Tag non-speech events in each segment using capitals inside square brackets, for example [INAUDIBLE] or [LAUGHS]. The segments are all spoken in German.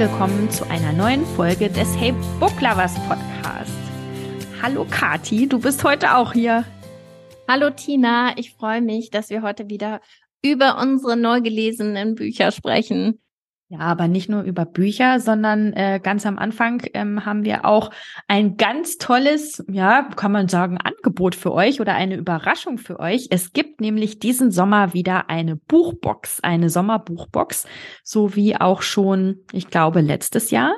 Willkommen zu einer neuen Folge des Hey Book Lovers Podcast. Hallo Kati, du bist heute auch hier. Hallo Tina, ich freue mich, dass wir heute wieder über unsere neu gelesenen Bücher sprechen. Ja, aber nicht nur über Bücher, sondern äh, ganz am Anfang ähm, haben wir auch ein ganz tolles, ja, kann man sagen, Angebot für euch oder eine Überraschung für euch. Es gibt nämlich diesen Sommer wieder eine Buchbox, eine Sommerbuchbox, so wie auch schon, ich glaube, letztes Jahr.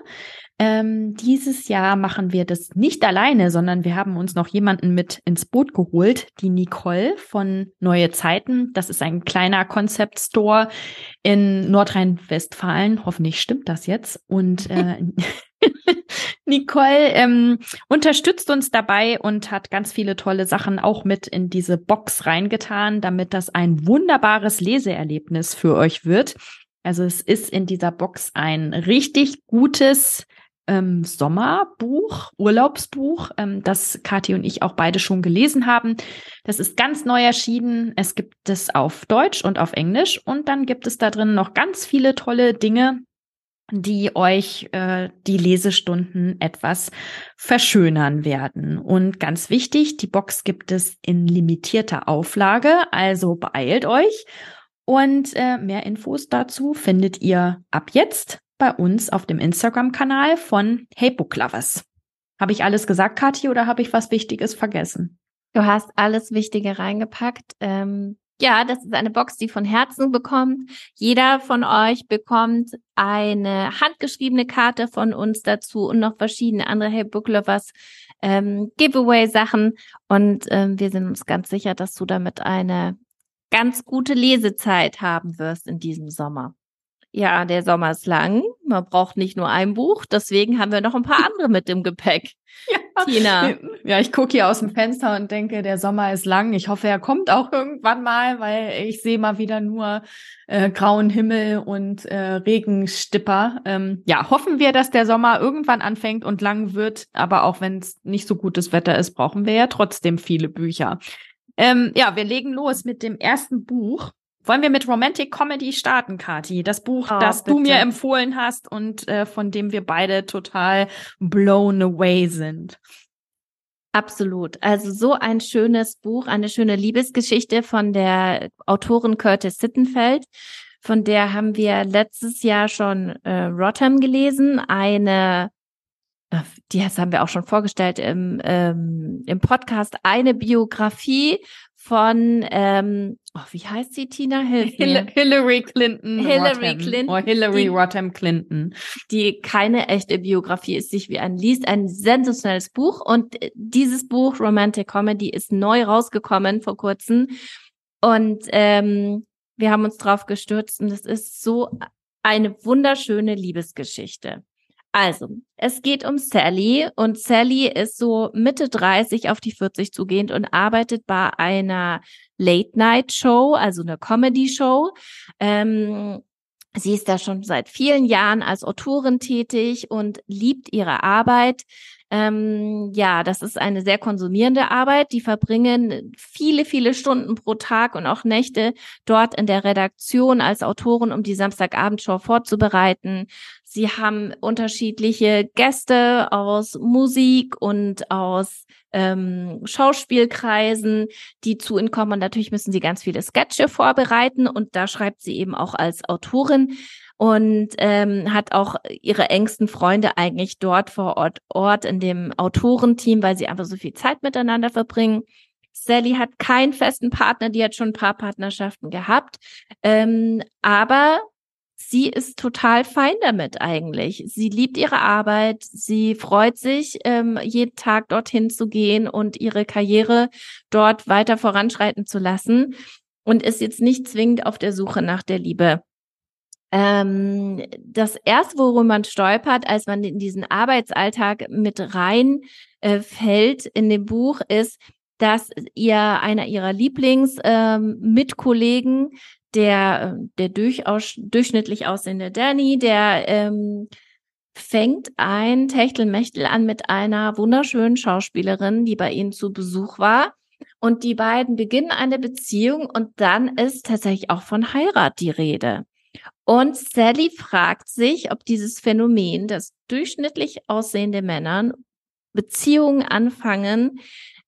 Ähm, dieses Jahr machen wir das nicht alleine, sondern wir haben uns noch jemanden mit ins Boot geholt, die Nicole von Neue Zeiten. Das ist ein kleiner Concept Store in Nordrhein-Westfalen. Hoffentlich stimmt das jetzt. Und äh, [LAUGHS] Nicole ähm, unterstützt uns dabei und hat ganz viele tolle Sachen auch mit in diese Box reingetan, damit das ein wunderbares Leseerlebnis für euch wird. Also es ist in dieser Box ein richtig gutes ähm, Sommerbuch, Urlaubsbuch, ähm, das Kathi und ich auch beide schon gelesen haben. Das ist ganz neu erschienen. Es gibt es auf Deutsch und auf Englisch und dann gibt es da drin noch ganz viele tolle Dinge, die euch äh, die Lesestunden etwas verschönern werden. Und ganz wichtig, die Box gibt es in limitierter Auflage, also beeilt euch. Und äh, mehr Infos dazu findet ihr ab jetzt bei uns auf dem Instagram-Kanal von Hey Book Lovers. Habe ich alles gesagt, Kathi, oder habe ich was Wichtiges vergessen? Du hast alles Wichtige reingepackt. Ähm, ja, das ist eine Box, die von Herzen bekommt. Jeder von euch bekommt eine handgeschriebene Karte von uns dazu und noch verschiedene andere Hey Book Lovers ähm, Giveaway-Sachen. Und ähm, wir sind uns ganz sicher, dass du damit eine ganz gute Lesezeit haben wirst in diesem Sommer. Ja, der Sommer ist lang. Man braucht nicht nur ein Buch. Deswegen haben wir noch ein paar [LAUGHS] andere mit im Gepäck. Ja, Tina. Ja, ich gucke hier aus dem Fenster und denke, der Sommer ist lang. Ich hoffe, er kommt auch irgendwann mal, weil ich sehe mal wieder nur äh, grauen Himmel und äh, Regenstipper. Ähm, ja, hoffen wir, dass der Sommer irgendwann anfängt und lang wird. Aber auch wenn es nicht so gutes Wetter ist, brauchen wir ja trotzdem viele Bücher. Ähm, ja, wir legen los mit dem ersten Buch. Wollen wir mit Romantic Comedy starten, Kati? Das Buch, oh, das bitte. du mir empfohlen hast und äh, von dem wir beide total blown away sind. Absolut. Also so ein schönes Buch, eine schöne Liebesgeschichte von der Autorin Curtis Sittenfeld. Von der haben wir letztes Jahr schon äh, Rotterdam gelesen, eine äh, die haben wir auch schon vorgestellt im, ähm, im Podcast, eine Biografie von, ähm, oh, wie heißt sie, Tina? Hilf mir. Hillary Clinton. Hillary Rotham. Clinton. Oder Hillary Rotham Clinton. Die keine echte Biografie ist, sich wie ein liest. Ein sensationelles Buch. Und dieses Buch, Romantic Comedy, ist neu rausgekommen vor kurzem. Und ähm, wir haben uns drauf gestürzt und es ist so eine wunderschöne Liebesgeschichte. Also, es geht um Sally und Sally ist so Mitte 30 auf die 40 zugehend und arbeitet bei einer Late-Night-Show, also eine Comedy-Show. Ähm, sie ist da schon seit vielen Jahren als Autorin tätig und liebt ihre Arbeit. Ähm, ja, das ist eine sehr konsumierende Arbeit. Die verbringen viele, viele Stunden pro Tag und auch Nächte dort in der Redaktion als Autoren, um die Samstagabendshow vorzubereiten. Sie haben unterschiedliche Gäste aus Musik und aus ähm, Schauspielkreisen, die zu ihnen kommen. Und natürlich müssen sie ganz viele Sketche vorbereiten und da schreibt sie eben auch als Autorin und ähm, hat auch ihre engsten Freunde eigentlich dort vor Ort, Ort in dem Autorenteam, weil sie einfach so viel Zeit miteinander verbringen. Sally hat keinen festen Partner, die hat schon ein paar Partnerschaften gehabt, ähm, aber sie ist total fein damit eigentlich. Sie liebt ihre Arbeit, sie freut sich, ähm, jeden Tag dorthin zu gehen und ihre Karriere dort weiter voranschreiten zu lassen und ist jetzt nicht zwingend auf der Suche nach der Liebe. Ähm, das erste, worum man stolpert, als man in diesen Arbeitsalltag mit rein äh, fällt in dem Buch, ist, dass ihr einer ihrer Lieblings-Mitkollegen, ähm, der, der durchaus durchschnittlich aussehende Danny, der ähm, fängt ein Techtelmechtel an mit einer wunderschönen Schauspielerin, die bei ihnen zu Besuch war. Und die beiden beginnen eine Beziehung und dann ist tatsächlich auch von Heirat die Rede. Und Sally fragt sich, ob dieses Phänomen, dass durchschnittlich aussehende Männern Beziehungen anfangen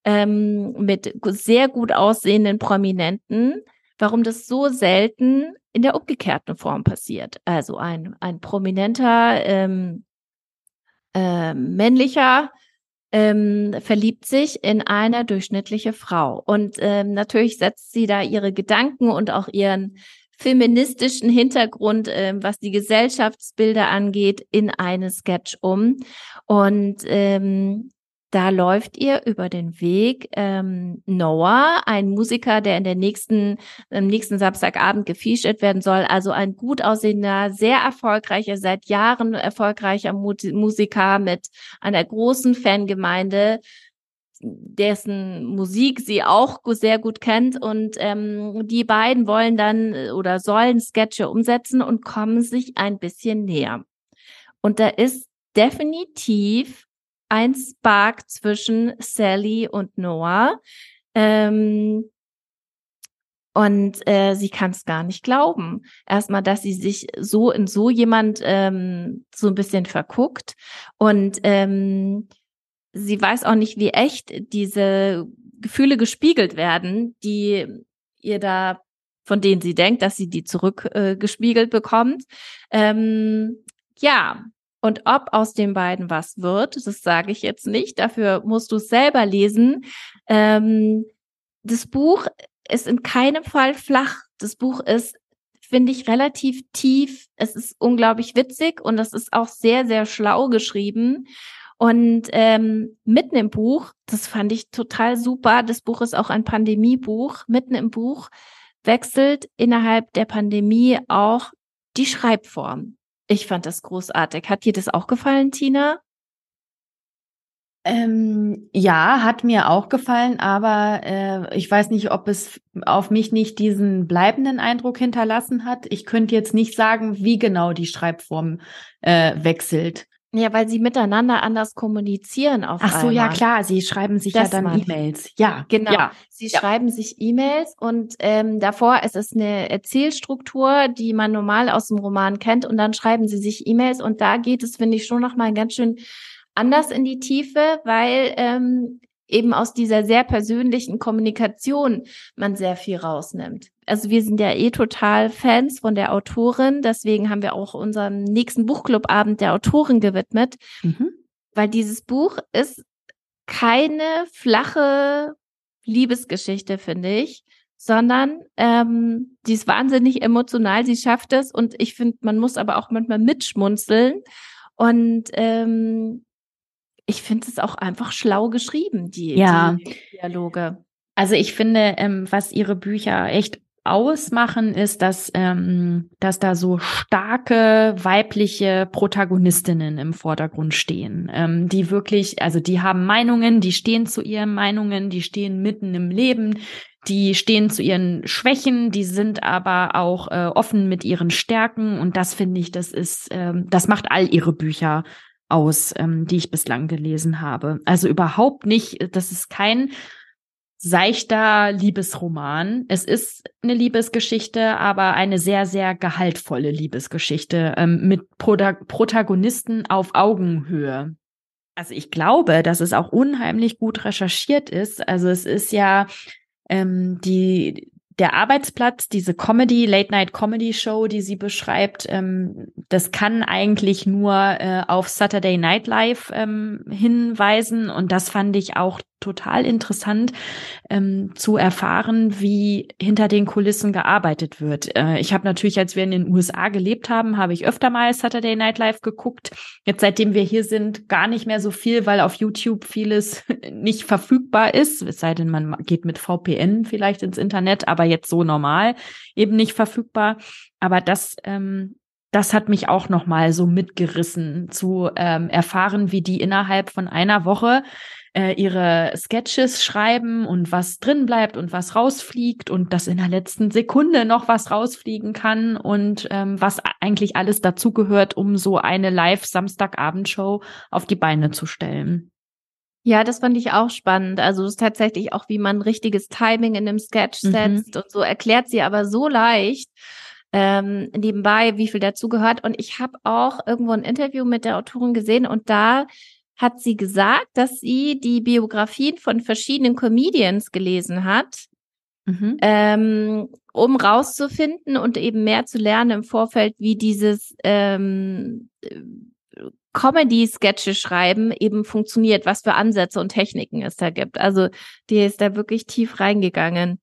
ähm, mit sehr gut aussehenden Prominenten, warum das so selten in der umgekehrten Form passiert. Also ein, ein prominenter ähm, äh, männlicher ähm, verliebt sich in eine durchschnittliche Frau. Und ähm, natürlich setzt sie da ihre Gedanken und auch ihren feministischen Hintergrund, ähm, was die Gesellschaftsbilder angeht, in eine Sketch um. Und ähm, da läuft ihr über den Weg ähm, Noah, ein Musiker, der in der nächsten, am nächsten Samstagabend gefeatured werden soll. Also ein gut aussehender, sehr erfolgreicher, seit Jahren erfolgreicher Musiker mit einer großen Fangemeinde, dessen Musik sie auch sehr gut kennt. Und ähm, die beiden wollen dann äh, oder sollen Sketche umsetzen und kommen sich ein bisschen näher. Und da ist definitiv ein Spark zwischen Sally und Noah. Ähm, und äh, sie kann es gar nicht glauben. Erstmal, dass sie sich so in so jemand ähm, so ein bisschen verguckt. Und ähm, sie weiß auch nicht, wie echt diese Gefühle gespiegelt werden, die ihr da, von denen sie denkt, dass sie die zurückgespiegelt äh, bekommt. Ähm, ja, und ob aus den beiden was wird, das sage ich jetzt nicht. Dafür musst du es selber lesen. Ähm, das Buch ist in keinem Fall flach. Das Buch ist, finde ich, relativ tief. Es ist unglaublich witzig und es ist auch sehr, sehr schlau geschrieben. Und ähm, mitten im Buch, das fand ich total super. Das Buch ist auch ein Pandemiebuch. Mitten im Buch wechselt innerhalb der Pandemie auch die Schreibform. Ich fand das großartig. Hat dir das auch gefallen, Tina? Ähm, ja, hat mir auch gefallen, aber äh, ich weiß nicht, ob es auf mich nicht diesen bleibenden Eindruck hinterlassen hat. Ich könnte jetzt nicht sagen, wie genau die Schreibform äh, wechselt. Ja, weil sie miteinander anders kommunizieren auf Ach so, einmal. ja klar, sie schreiben sich das ja dann E-Mails. Ja, genau. Ja. Sie ja. schreiben sich E-Mails und ähm, davor ist es eine Erzählstruktur, die man normal aus dem Roman kennt und dann schreiben sie sich E-Mails und da geht es, finde ich, schon nochmal ganz schön anders in die Tiefe, weil ähm, eben aus dieser sehr persönlichen Kommunikation man sehr viel rausnimmt. Also wir sind ja eh total Fans von der Autorin, deswegen haben wir auch unseren nächsten Buchclubabend der Autorin gewidmet, mhm. weil dieses Buch ist keine flache Liebesgeschichte, finde ich, sondern ähm, sie ist wahnsinnig emotional, sie schafft es und ich finde, man muss aber auch manchmal mitschmunzeln und ähm, ich finde es auch einfach schlau geschrieben, die, ja. die Dialoge. Also ich finde, ähm, was ihre Bücher echt ausmachen, ist, dass, ähm, dass da so starke weibliche Protagonistinnen im Vordergrund stehen, ähm, die wirklich, also die haben Meinungen, die stehen zu ihren Meinungen, die stehen mitten im Leben, die stehen zu ihren Schwächen, die sind aber auch äh, offen mit ihren Stärken und das finde ich, das ist, ähm, das macht all ihre Bücher aus, ähm, die ich bislang gelesen habe. Also überhaupt nicht, das ist kein seichter Liebesroman. Es ist eine Liebesgeschichte, aber eine sehr, sehr gehaltvolle Liebesgeschichte ähm, mit Prota Protagonisten auf Augenhöhe. Also ich glaube, dass es auch unheimlich gut recherchiert ist. Also es ist ja ähm, die der Arbeitsplatz, diese Comedy, Late-Night-Comedy-Show, die sie beschreibt, ähm, das kann eigentlich nur äh, auf Saturday Night Live ähm, hinweisen. Und das fand ich auch total interessant ähm, zu erfahren, wie hinter den Kulissen gearbeitet wird. Äh, ich habe natürlich, als wir in den USA gelebt haben, habe ich öfter mal Saturday Night Live geguckt. Jetzt, seitdem wir hier sind, gar nicht mehr so viel, weil auf YouTube vieles [LAUGHS] nicht verfügbar ist. Es sei denn, man geht mit VPN vielleicht ins Internet, aber jetzt so normal eben nicht verfügbar. Aber das ähm, das hat mich auch noch mal so mitgerissen zu ähm, erfahren, wie die innerhalb von einer Woche äh, ihre Sketches schreiben und was drin bleibt und was rausfliegt und dass in der letzten Sekunde noch was rausfliegen kann und ähm, was eigentlich alles dazugehört, um so eine Live-Samstagabendshow auf die Beine zu stellen. Ja, das fand ich auch spannend. Also das ist tatsächlich auch, wie man richtiges Timing in einem Sketch mhm. setzt mhm. und so erklärt sie aber so leicht ähm, nebenbei, wie viel dazugehört. Und ich habe auch irgendwo ein Interview mit der Autorin gesehen und da hat sie gesagt, dass sie die Biografien von verschiedenen Comedians gelesen hat, mhm. ähm, um rauszufinden und eben mehr zu lernen im Vorfeld, wie dieses ähm, Comedy-Sketche schreiben eben funktioniert, was für Ansätze und Techniken es da gibt. Also die ist da wirklich tief reingegangen.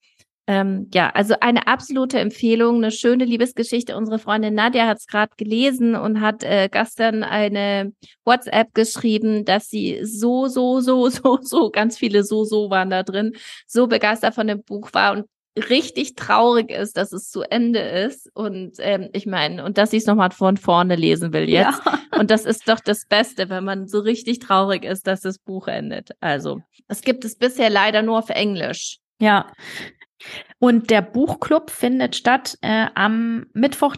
Ähm, ja, also eine absolute Empfehlung, eine schöne Liebesgeschichte. Unsere Freundin Nadja hat es gerade gelesen und hat äh, gestern eine WhatsApp geschrieben, dass sie so, so, so, [LAUGHS] so, so, ganz viele so, so waren da drin, so begeistert von dem Buch war und richtig traurig ist, dass es zu Ende ist. Und ähm, ich meine, und dass ich es nochmal von vorne lesen will jetzt. Ja. Und das ist doch das Beste, wenn man so richtig traurig ist, dass das Buch endet. Also, es gibt es bisher leider nur auf Englisch. Ja, und der Buchclub findet statt äh, am Mittwoch,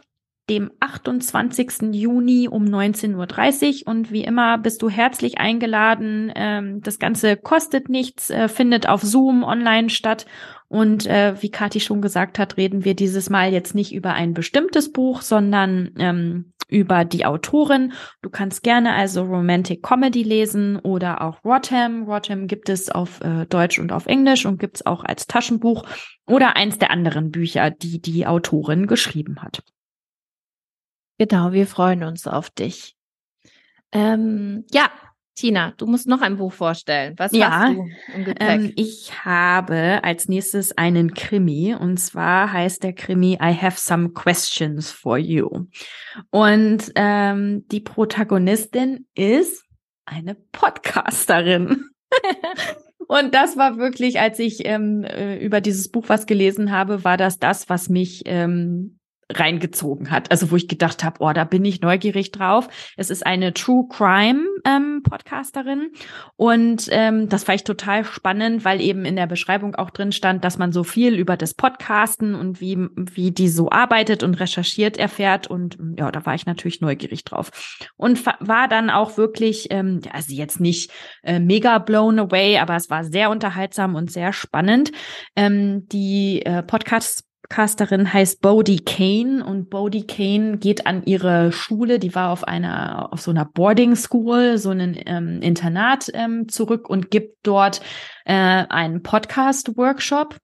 dem 28. Juni um 19.30 Uhr. Und wie immer bist du herzlich eingeladen. Ähm, das Ganze kostet nichts, äh, findet auf Zoom online statt. Und äh, wie Kathi schon gesagt hat, reden wir dieses Mal jetzt nicht über ein bestimmtes Buch, sondern ähm, über die Autorin. Du kannst gerne also Romantic Comedy lesen oder auch Rotham. Rotham gibt es auf äh, Deutsch und auf Englisch und gibt es auch als Taschenbuch oder eins der anderen Bücher, die die Autorin geschrieben hat. Genau, wir freuen uns auf dich. Ähm, ja, Tina, du musst noch ein Buch vorstellen. Was ja, hast du im Gepäck? Ähm, ich habe als nächstes einen Krimi und zwar heißt der Krimi I Have Some Questions for You. Und ähm, die Protagonistin ist eine Podcasterin. [LAUGHS] Und das war wirklich, als ich ähm, äh, über dieses Buch was gelesen habe, war das das, was mich ähm, reingezogen hat. Also wo ich gedacht habe, oh, da bin ich neugierig drauf. Es ist eine True Crime ähm, Podcasterin und ähm, das fand ich total spannend, weil eben in der Beschreibung auch drin stand, dass man so viel über das Podcasten und wie wie die so arbeitet und recherchiert erfährt und ja, da war ich natürlich neugierig drauf und war dann auch wirklich, ähm, also jetzt nicht äh, mega blown away, aber es war sehr unterhaltsam und sehr spannend. Ähm, die äh, Podcasts Podcasterin heißt Bodie Kane und Bodie Kane geht an ihre Schule, die war auf einer, auf so einer Boarding School, so einen ähm, Internat ähm, zurück und gibt dort äh, einen Podcast-Workshop.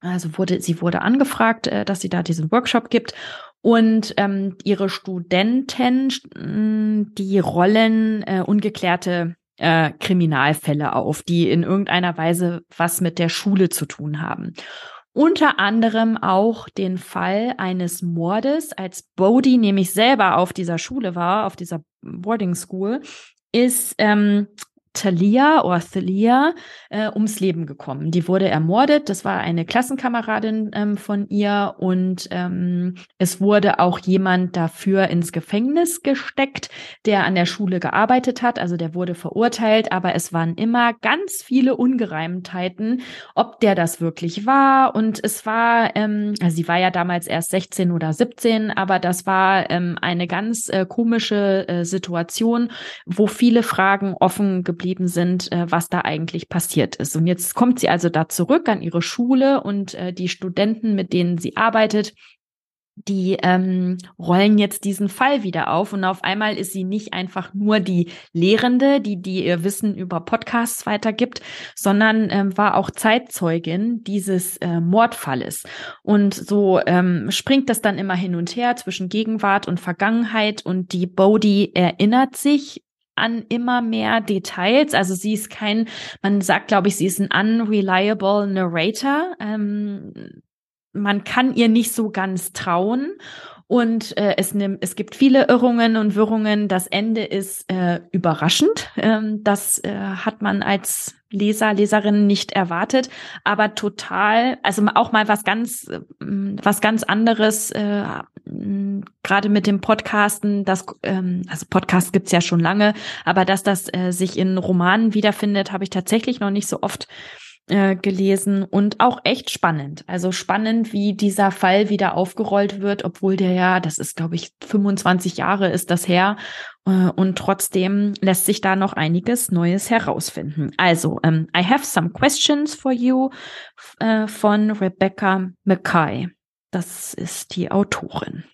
Also wurde, sie wurde angefragt, äh, dass sie da diesen Workshop gibt. Und ähm, ihre Studenten, die rollen äh, ungeklärte äh, Kriminalfälle auf, die in irgendeiner Weise was mit der Schule zu tun haben unter anderem auch den Fall eines Mordes, als Bodie nämlich selber auf dieser Schule war, auf dieser Boarding School, ist ähm, Thalia oder Thalia äh, ums Leben gekommen. Die wurde ermordet. Das war eine Klassenkameradin ähm, von ihr und ähm, es wurde auch jemand dafür ins Gefängnis gesteckt, der an der Schule gearbeitet hat. Also der wurde verurteilt, aber es waren immer ganz viele Ungereimtheiten, ob der das wirklich war. Und es war, ähm, also sie war ja damals erst 16 oder 17, aber das war ähm, eine ganz äh, komische äh, Situation, wo viele Fragen offen geblieben geblieben sind, äh, was da eigentlich passiert ist. Und jetzt kommt sie also da zurück an ihre Schule und äh, die Studenten, mit denen sie arbeitet, die ähm, rollen jetzt diesen Fall wieder auf und auf einmal ist sie nicht einfach nur die Lehrende, die die ihr Wissen über Podcasts weitergibt, sondern ähm, war auch Zeitzeugin dieses äh, Mordfalles. Und so ähm, springt das dann immer hin und her zwischen Gegenwart und Vergangenheit und die Bodhi erinnert sich an immer mehr Details. Also sie ist kein, man sagt, glaube ich, sie ist ein unreliable Narrator. Ähm, man kann ihr nicht so ganz trauen. Und äh, es, nimmt, es gibt viele Irrungen und Wirrungen. Das Ende ist äh, überraschend. Ähm, das äh, hat man als Leser, Leserin nicht erwartet, aber total, also auch mal was ganz, ähm, was ganz anderes, äh, gerade mit dem Podcasten, das, ähm, also Podcast gibt's ja schon lange, aber dass das äh, sich in Romanen wiederfindet, habe ich tatsächlich noch nicht so oft äh, gelesen und auch echt spannend. Also spannend, wie dieser Fall wieder aufgerollt wird, obwohl der ja, das ist, glaube ich, 25 Jahre ist das her. Äh, und trotzdem lässt sich da noch einiges Neues herausfinden. Also, ähm, I have some questions for you äh, von Rebecca Mackay. Das ist die Autorin.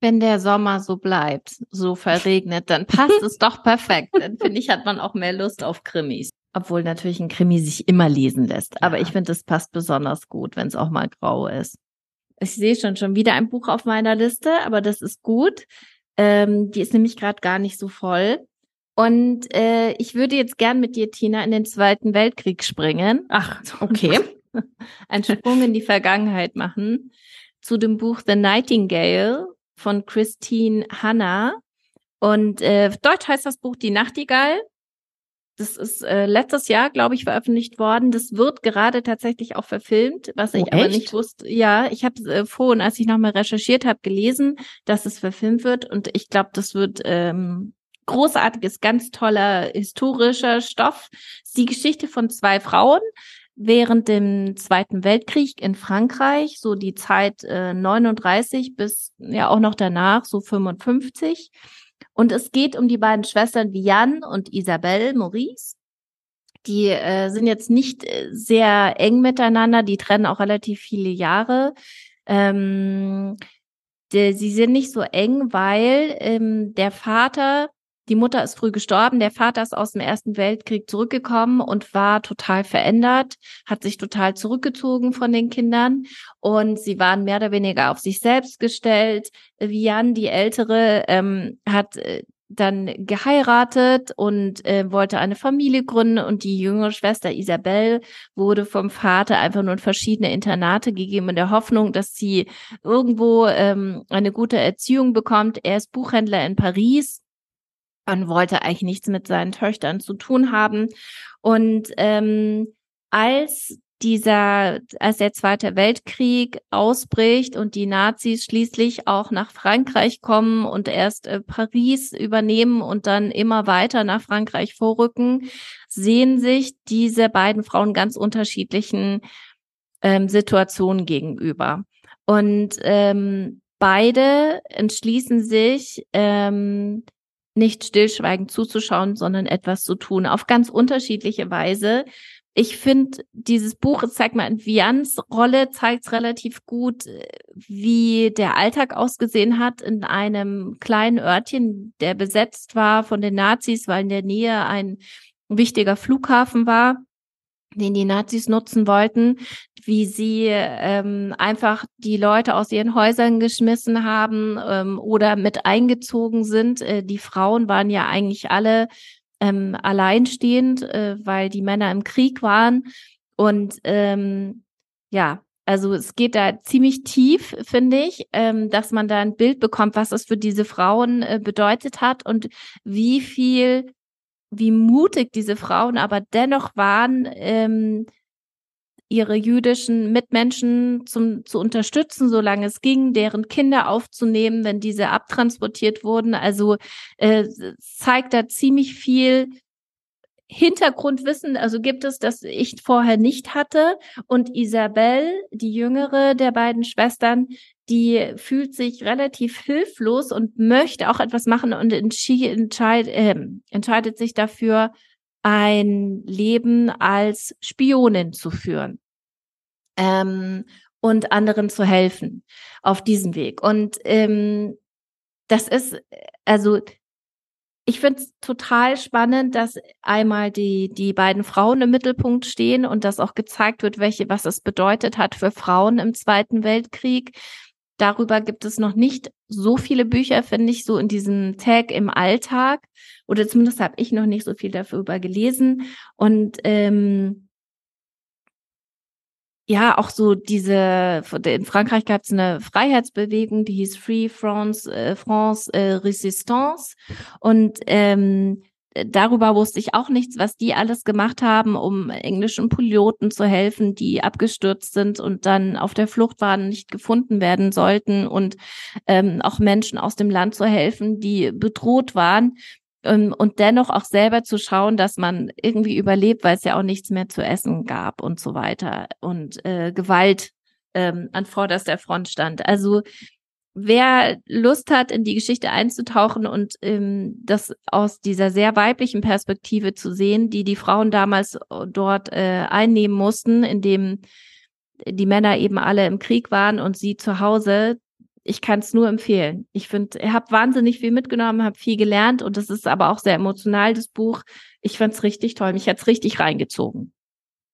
Wenn der Sommer so bleibt, so verregnet, dann passt es doch [LAUGHS] perfekt. Dann finde ich, hat man auch mehr Lust auf Krimis. Obwohl natürlich ein Krimi sich immer lesen lässt. Aber ja. ich finde, es passt besonders gut, wenn es auch mal grau ist. Ich sehe schon schon wieder ein Buch auf meiner Liste, aber das ist gut. Ähm, die ist nämlich gerade gar nicht so voll. Und äh, ich würde jetzt gern mit dir, Tina, in den Zweiten Weltkrieg springen. Ach, okay. [LAUGHS] Ein Sprung in die Vergangenheit machen. Zu dem Buch The Nightingale von Christine Hanna. Und äh, Deutsch heißt das Buch Die Nachtigall. Das ist äh, letztes Jahr, glaube ich, veröffentlicht worden. Das wird gerade tatsächlich auch verfilmt, was ich oh, aber nicht wusste. Ja, ich habe äh, vorhin, als ich nochmal recherchiert habe, gelesen, dass es verfilmt wird. Und ich glaube, das wird ähm, großartiges, ganz toller historischer Stoff. Die Geschichte von zwei Frauen während dem Zweiten Weltkrieg in Frankreich, so die Zeit äh, 39 bis ja auch noch danach, so 55. Und es geht um die beiden Schwestern Vianne und Isabelle Maurice. Die äh, sind jetzt nicht äh, sehr eng miteinander, die trennen auch relativ viele Jahre. Ähm, die, sie sind nicht so eng, weil ähm, der Vater die Mutter ist früh gestorben, der Vater ist aus dem Ersten Weltkrieg zurückgekommen und war total verändert, hat sich total zurückgezogen von den Kindern und sie waren mehr oder weniger auf sich selbst gestellt. Vian, die Ältere, ähm, hat äh, dann geheiratet und äh, wollte eine Familie gründen und die jüngere Schwester Isabel wurde vom Vater einfach nur in verschiedene Internate gegeben in der Hoffnung, dass sie irgendwo ähm, eine gute Erziehung bekommt. Er ist Buchhändler in Paris und wollte eigentlich nichts mit seinen Töchtern zu tun haben. Und ähm, als dieser, als der Zweite Weltkrieg ausbricht und die Nazis schließlich auch nach Frankreich kommen und erst äh, Paris übernehmen und dann immer weiter nach Frankreich vorrücken, sehen sich diese beiden Frauen ganz unterschiedlichen ähm, Situationen gegenüber. Und ähm, beide entschließen sich, ähm, nicht stillschweigend zuzuschauen, sondern etwas zu tun, auf ganz unterschiedliche Weise. Ich finde, dieses Buch, zeigt mal in Vians Rolle, zeigt relativ gut, wie der Alltag ausgesehen hat in einem kleinen Örtchen, der besetzt war von den Nazis, weil in der Nähe ein wichtiger Flughafen war den die Nazis nutzen wollten, wie sie ähm, einfach die Leute aus ihren Häusern geschmissen haben ähm, oder mit eingezogen sind. Äh, die Frauen waren ja eigentlich alle ähm, alleinstehend, äh, weil die Männer im Krieg waren. Und ähm, ja, also es geht da ziemlich tief, finde ich, ähm, dass man da ein Bild bekommt, was es für diese Frauen äh, bedeutet hat und wie viel wie mutig diese Frauen aber dennoch waren, ähm, ihre jüdischen Mitmenschen zum, zu unterstützen, solange es ging, deren Kinder aufzunehmen, wenn diese abtransportiert wurden. Also äh, zeigt da ziemlich viel Hintergrundwissen, also gibt es, das ich vorher nicht hatte. Und Isabel, die jüngere der beiden Schwestern, die fühlt sich relativ hilflos und möchte auch etwas machen und entscheid, äh, entscheidet sich dafür, ein Leben als Spionin zu führen ähm, und anderen zu helfen auf diesem Weg. Und ähm, das ist, also ich finde es total spannend, dass einmal die, die beiden Frauen im Mittelpunkt stehen und dass auch gezeigt wird, welche, was es bedeutet hat für Frauen im Zweiten Weltkrieg. Darüber gibt es noch nicht so viele Bücher, finde ich, so in diesem Tag im Alltag. Oder zumindest habe ich noch nicht so viel darüber gelesen. Und ähm, ja, auch so diese, in Frankreich gab es eine Freiheitsbewegung, die hieß Free France, äh, France äh, Resistance. Und ähm, darüber wusste ich auch nichts, was die alles gemacht haben, um englischen Piloten zu helfen, die abgestürzt sind und dann auf der Flucht waren, nicht gefunden werden sollten und ähm, auch Menschen aus dem Land zu helfen, die bedroht waren ähm, und dennoch auch selber zu schauen, dass man irgendwie überlebt, weil es ja auch nichts mehr zu essen gab und so weiter und äh, Gewalt ähm, an vorderster Front stand. Also wer Lust hat, in die Geschichte einzutauchen und ähm, das aus dieser sehr weiblichen Perspektive zu sehen, die die Frauen damals dort äh, einnehmen mussten, in dem die Männer eben alle im Krieg waren und sie zu Hause. Ich kann es nur empfehlen. Ich finde, ich habe wahnsinnig viel mitgenommen, habe viel gelernt und es ist aber auch sehr emotional, das Buch. Ich fand es richtig toll. Mich hat's richtig reingezogen.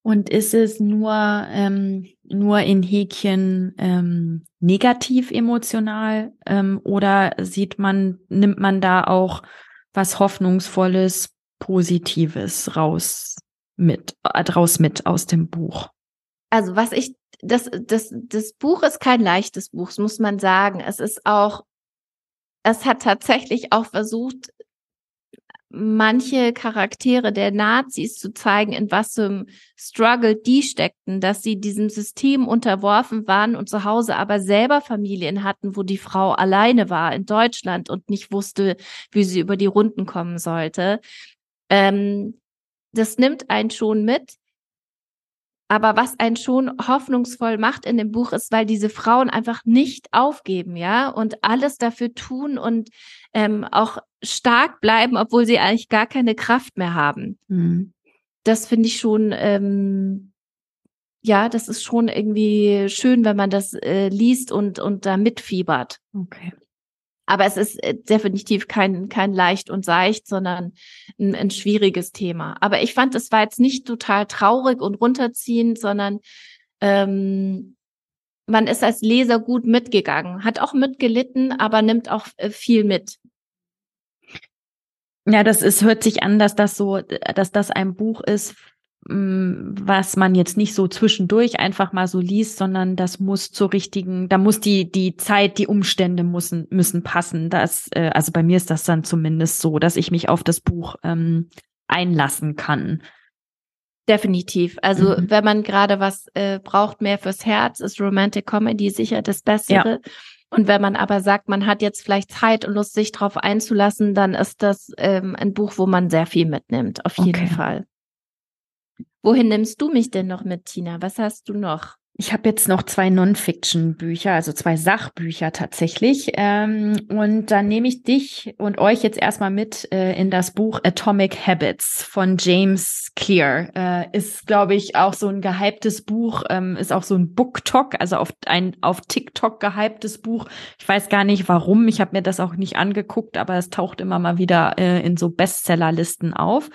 Und ist es nur, ähm, nur in Häkchen ähm, negativ emotional ähm, oder sieht man, nimmt man da auch was Hoffnungsvolles, Positives raus mit, äh, raus mit aus dem Buch? Also was ich, das, das, das Buch ist kein leichtes Buch, muss man sagen. Es ist auch, es hat tatsächlich auch versucht, manche Charaktere der Nazis zu zeigen, in was für einem Struggle die steckten, dass sie diesem System unterworfen waren und zu Hause aber selber Familien hatten, wo die Frau alleine war in Deutschland und nicht wusste, wie sie über die Runden kommen sollte. Ähm, das nimmt einen schon mit. Aber was einen schon hoffnungsvoll macht in dem Buch ist, weil diese Frauen einfach nicht aufgeben, ja, und alles dafür tun und ähm, auch stark bleiben, obwohl sie eigentlich gar keine Kraft mehr haben. Mhm. Das finde ich schon, ähm, ja, das ist schon irgendwie schön, wenn man das äh, liest und, und da mitfiebert. Okay. Aber es ist äh, definitiv kein, kein leicht und seicht, sondern ein, ein schwieriges Thema. Aber ich fand, es war jetzt nicht total traurig und runterziehend, sondern ähm, man ist als Leser gut mitgegangen, hat auch mitgelitten, aber nimmt auch äh, viel mit. Ja, das ist, hört sich an, dass das so, dass das ein Buch ist, was man jetzt nicht so zwischendurch einfach mal so liest, sondern das muss zur richtigen, da muss die, die Zeit, die Umstände müssen, müssen passen. Das, äh, also bei mir ist das dann zumindest so, dass ich mich auf das Buch ähm, einlassen kann. Definitiv. Also mhm. wenn man gerade was äh, braucht mehr fürs Herz, ist Romantic Comedy sicher das Bessere. Ja. Und wenn man aber sagt, man hat jetzt vielleicht Zeit und Lust, sich darauf einzulassen, dann ist das ähm, ein Buch, wo man sehr viel mitnimmt, auf jeden okay. Fall. Wohin nimmst du mich denn noch mit, Tina? Was hast du noch? Ich habe jetzt noch zwei Non-Fiction-Bücher, also zwei Sachbücher tatsächlich. Ähm, und dann nehme ich dich und euch jetzt erstmal mit äh, in das Buch Atomic Habits von James Clear. Äh, ist, glaube ich, auch so ein gehyptes Buch, ähm, ist auch so ein Book-Talk, also auf ein auf TikTok gehyptes Buch. Ich weiß gar nicht warum, ich habe mir das auch nicht angeguckt, aber es taucht immer mal wieder äh, in so Bestsellerlisten auf.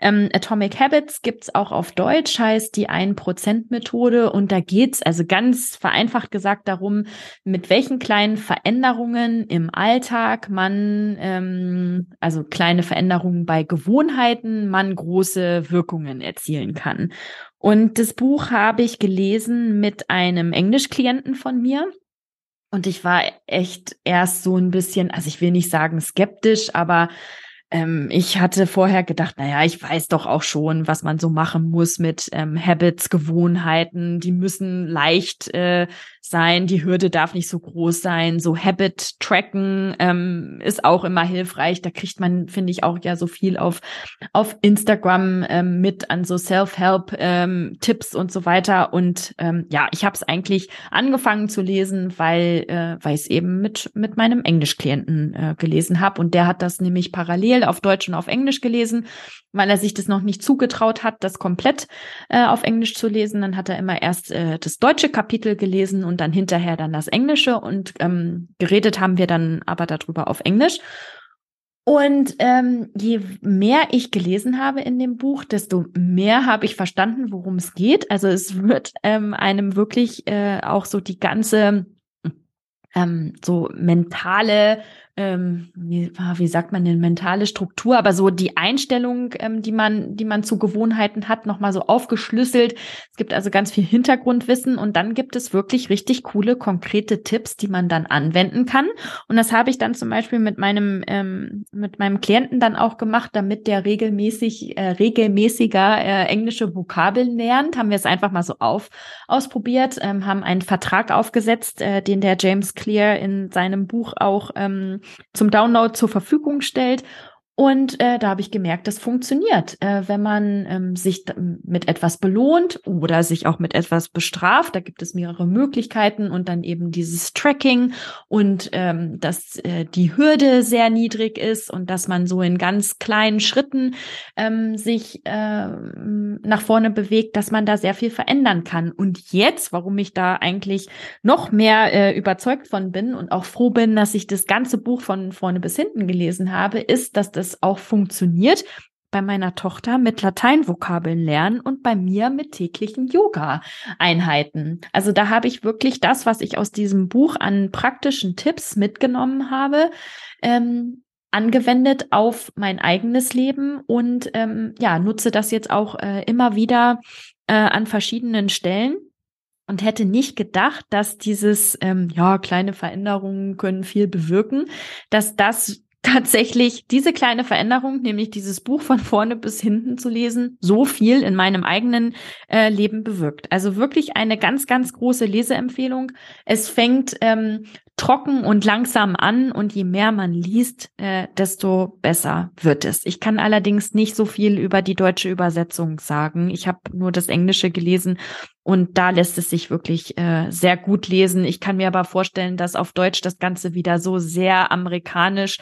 Ähm, Atomic Habits gibt's auch auf Deutsch, heißt die 1%-Methode und da geht geht's also ganz vereinfacht gesagt darum, mit welchen kleinen Veränderungen im Alltag man, ähm, also kleine Veränderungen bei Gewohnheiten, man große Wirkungen erzielen kann. Und das Buch habe ich gelesen mit einem Englischklienten von mir. Und ich war echt erst so ein bisschen, also ich will nicht sagen skeptisch, aber ähm, ich hatte vorher gedacht, naja, ich weiß doch auch schon, was man so machen muss mit ähm, Habits, Gewohnheiten. Die müssen leicht äh, sein, die Hürde darf nicht so groß sein. So Habit-Tracken ähm, ist auch immer hilfreich. Da kriegt man, finde ich, auch ja so viel auf, auf Instagram ähm, mit an so Self-Help-Tipps ähm, und so weiter. Und ähm, ja, ich habe es eigentlich angefangen zu lesen, weil, äh, weil ich es eben mit, mit meinem Englischklienten äh, gelesen habe. Und der hat das nämlich parallel parallel auf Deutsch und auf Englisch gelesen, weil er sich das noch nicht zugetraut hat, das komplett äh, auf Englisch zu lesen. Dann hat er immer erst äh, das deutsche Kapitel gelesen und dann hinterher dann das Englische und ähm, geredet haben wir dann aber darüber auf Englisch. Und ähm, je mehr ich gelesen habe in dem Buch, desto mehr habe ich verstanden, worum es geht. Also es wird ähm, einem wirklich äh, auch so die ganze ähm, so mentale ähm, wie, wie sagt man denn, mentale Struktur, aber so die Einstellung, ähm, die man, die man zu Gewohnheiten hat, nochmal so aufgeschlüsselt. Es gibt also ganz viel Hintergrundwissen und dann gibt es wirklich richtig coole, konkrete Tipps, die man dann anwenden kann. Und das habe ich dann zum Beispiel mit meinem, ähm, mit meinem Klienten dann auch gemacht, damit der regelmäßig, äh, regelmäßiger äh, englische Vokabeln lernt. Haben wir es einfach mal so auf, ausprobiert, ähm, haben einen Vertrag aufgesetzt, äh, den der James Clear in seinem Buch auch ähm, zum Download zur Verfügung stellt. Und äh, da habe ich gemerkt, das funktioniert, äh, wenn man ähm, sich mit etwas belohnt oder sich auch mit etwas bestraft. Da gibt es mehrere Möglichkeiten und dann eben dieses Tracking und ähm, dass äh, die Hürde sehr niedrig ist und dass man so in ganz kleinen Schritten ähm, sich äh, nach vorne bewegt, dass man da sehr viel verändern kann. Und jetzt, warum ich da eigentlich noch mehr äh, überzeugt von bin und auch froh bin, dass ich das ganze Buch von vorne bis hinten gelesen habe, ist, dass das es auch funktioniert bei meiner Tochter mit Lateinvokabeln lernen und bei mir mit täglichen Yoga-Einheiten. Also da habe ich wirklich das, was ich aus diesem Buch an praktischen Tipps mitgenommen habe, ähm, angewendet auf mein eigenes Leben und ähm, ja, nutze das jetzt auch äh, immer wieder äh, an verschiedenen Stellen und hätte nicht gedacht, dass dieses, ähm, ja, kleine Veränderungen können viel bewirken, dass das tatsächlich diese kleine Veränderung, nämlich dieses Buch von vorne bis hinten zu lesen, so viel in meinem eigenen äh, Leben bewirkt. Also wirklich eine ganz, ganz große Leseempfehlung. Es fängt ähm, trocken und langsam an und je mehr man liest, äh, desto besser wird es. Ich kann allerdings nicht so viel über die deutsche Übersetzung sagen. Ich habe nur das Englische gelesen und da lässt es sich wirklich äh, sehr gut lesen. Ich kann mir aber vorstellen, dass auf Deutsch das Ganze wieder so sehr amerikanisch